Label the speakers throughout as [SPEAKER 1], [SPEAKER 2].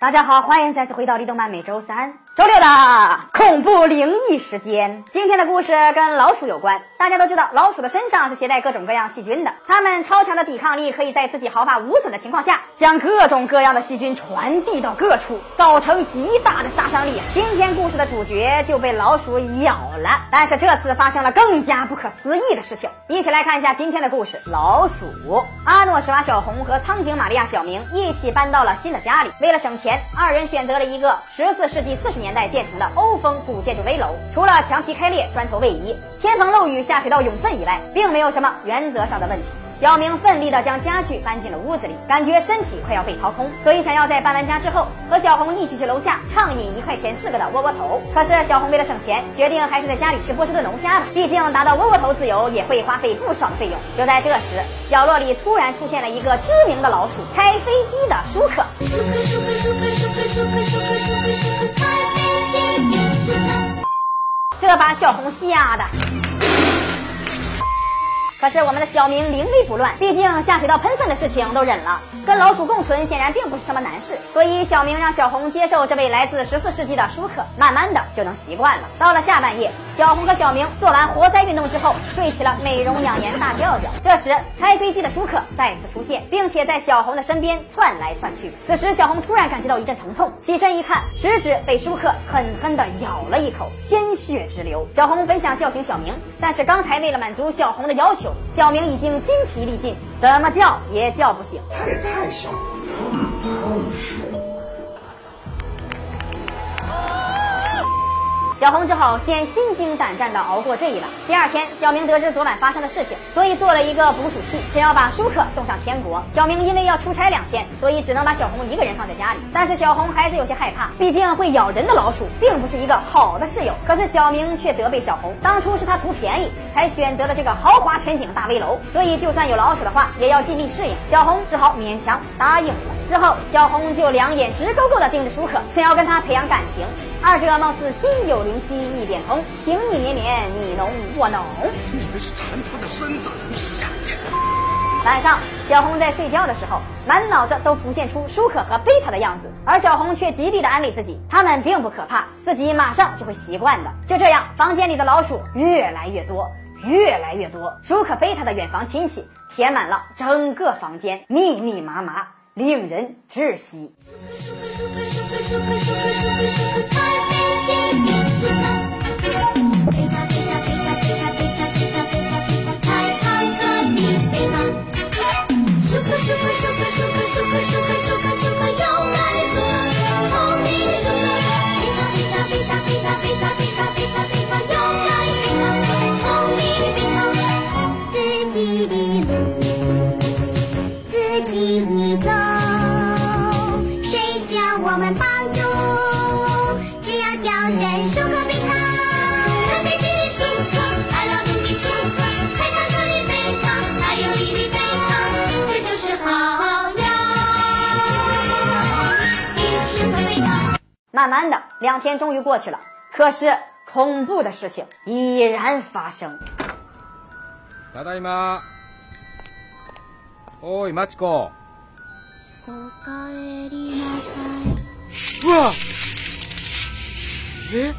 [SPEAKER 1] 大家好，欢迎再次回到李动漫每周三、周六的恐怖灵异时间。今天的故事跟老鼠有关。大家都知道，老鼠的身上是携带各种各样细菌的，它们超强的抵抗力可以在自己毫发无损的情况下，将各种各样的细菌传递到各处，造成极大的杀伤力。今天故事的主角就被老鼠咬了，但是这次发生了更加不可思议的事情。一起来看一下今天的故事：老鼠。阿诺施瓦小红和苍井玛利亚小明一起搬到了新的家里，为了省钱。二人选择了一个十四世纪四十年代建成的欧风古建筑危楼，除了墙皮开裂、砖头位移、天棚漏雨、下水道涌粪以外，并没有什么原则上的问题。小明奋力地将家具搬进了屋子里，感觉身体快要被掏空，所以想要在搬完家之后和小红一起去楼下畅饮一块钱四个的窝窝头。可是小红为了省钱，决定还是在家里吃波士顿龙虾吧，毕竟达到窝窝头自由也会花费不少的费用。就在这时，角落里突然出现了一个知名的老鼠——开飞机的舒克。这把小红吓的。可是我们的小明临危不乱，毕竟下水道喷粪的事情都忍了，跟老鼠共存显然并不是什么难事，所以小明让小红接受这位来自十四世纪的舒克，慢慢的就能习惯了。到了下半夜，小红和小明做完活塞运动之后，睡起了美容养颜大觉觉。这时开飞机的舒克再次出现，并且在小红的身边窜来窜去。此时小红突然感觉到一阵疼痛，起身一看，食指被舒克狠狠的咬了一口，鲜血直流。小红本想叫醒小明，但是刚才为了满足小红的要求。小明已经筋疲力尽，怎么叫也叫不醒。
[SPEAKER 2] 他也太小了，
[SPEAKER 1] 小小红只好先心惊胆战地熬过这一晚。第二天，小明得知昨晚发生的事情，所以做了一个捕鼠器，想要把舒克送上天国。小明因为要出差两天，所以只能把小红一个人放在家里。但是小红还是有些害怕，毕竟会咬人的老鼠并不是一个好的室友。可是小明却责备小红，当初是他图便宜才选择的这个豪华全景大危楼，所以就算有老鼠的话，也要尽力适应。小红只好勉强答应了。之后，小红就两眼直勾勾地盯着舒克，想要跟他培养感情。二者貌似心有灵犀一点通，情意绵绵，你侬我侬。
[SPEAKER 2] 你们是馋他的身子，下贱！
[SPEAKER 1] 晚上，小红在睡觉的时候，满脑子都浮现出舒克和贝塔的样子，而小红却极力的安慰自己，他们并不可怕，自己马上就会习惯的。就这样，房间里的老鼠越来越多，越来越多。舒克、贝塔的远房亲戚填满了整个房间，密密麻麻，令人窒息。
[SPEAKER 3] 自己的路。我们帮助只要叫声舒克贝塔开飞机的舒克爱劳动的舒克开超市的贝塔还有一粒贝塔这就是好呀一起回味道
[SPEAKER 1] 慢慢的两天终于过去了可是恐怖的事情已然发生。
[SPEAKER 3] 来大姨妈哦 imagine go
[SPEAKER 4] うわ。え？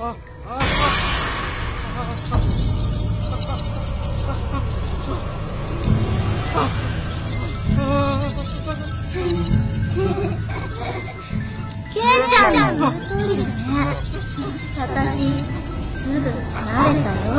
[SPEAKER 4] あ、あ、
[SPEAKER 3] ケンちゃんの言う通りだね。私、すぐ慣れたよ。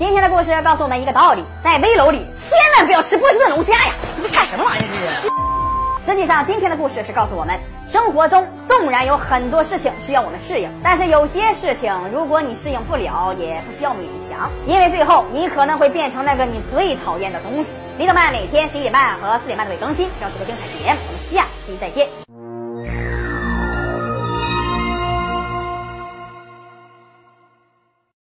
[SPEAKER 1] 今天的故事告诉我们一个道理：在危楼里千万不要吃波士顿龙虾呀！你们干什么玩意儿这是？实际上，今天的故事是告诉我们，生活中纵然有很多事情需要我们适应，但是有些事情如果你适应不了，也不需要勉强，因为最后你可能会变成那个你最讨厌的东西。李德曼每天十一点半和四点半都会更新，让这个精彩节目，我们下期再见。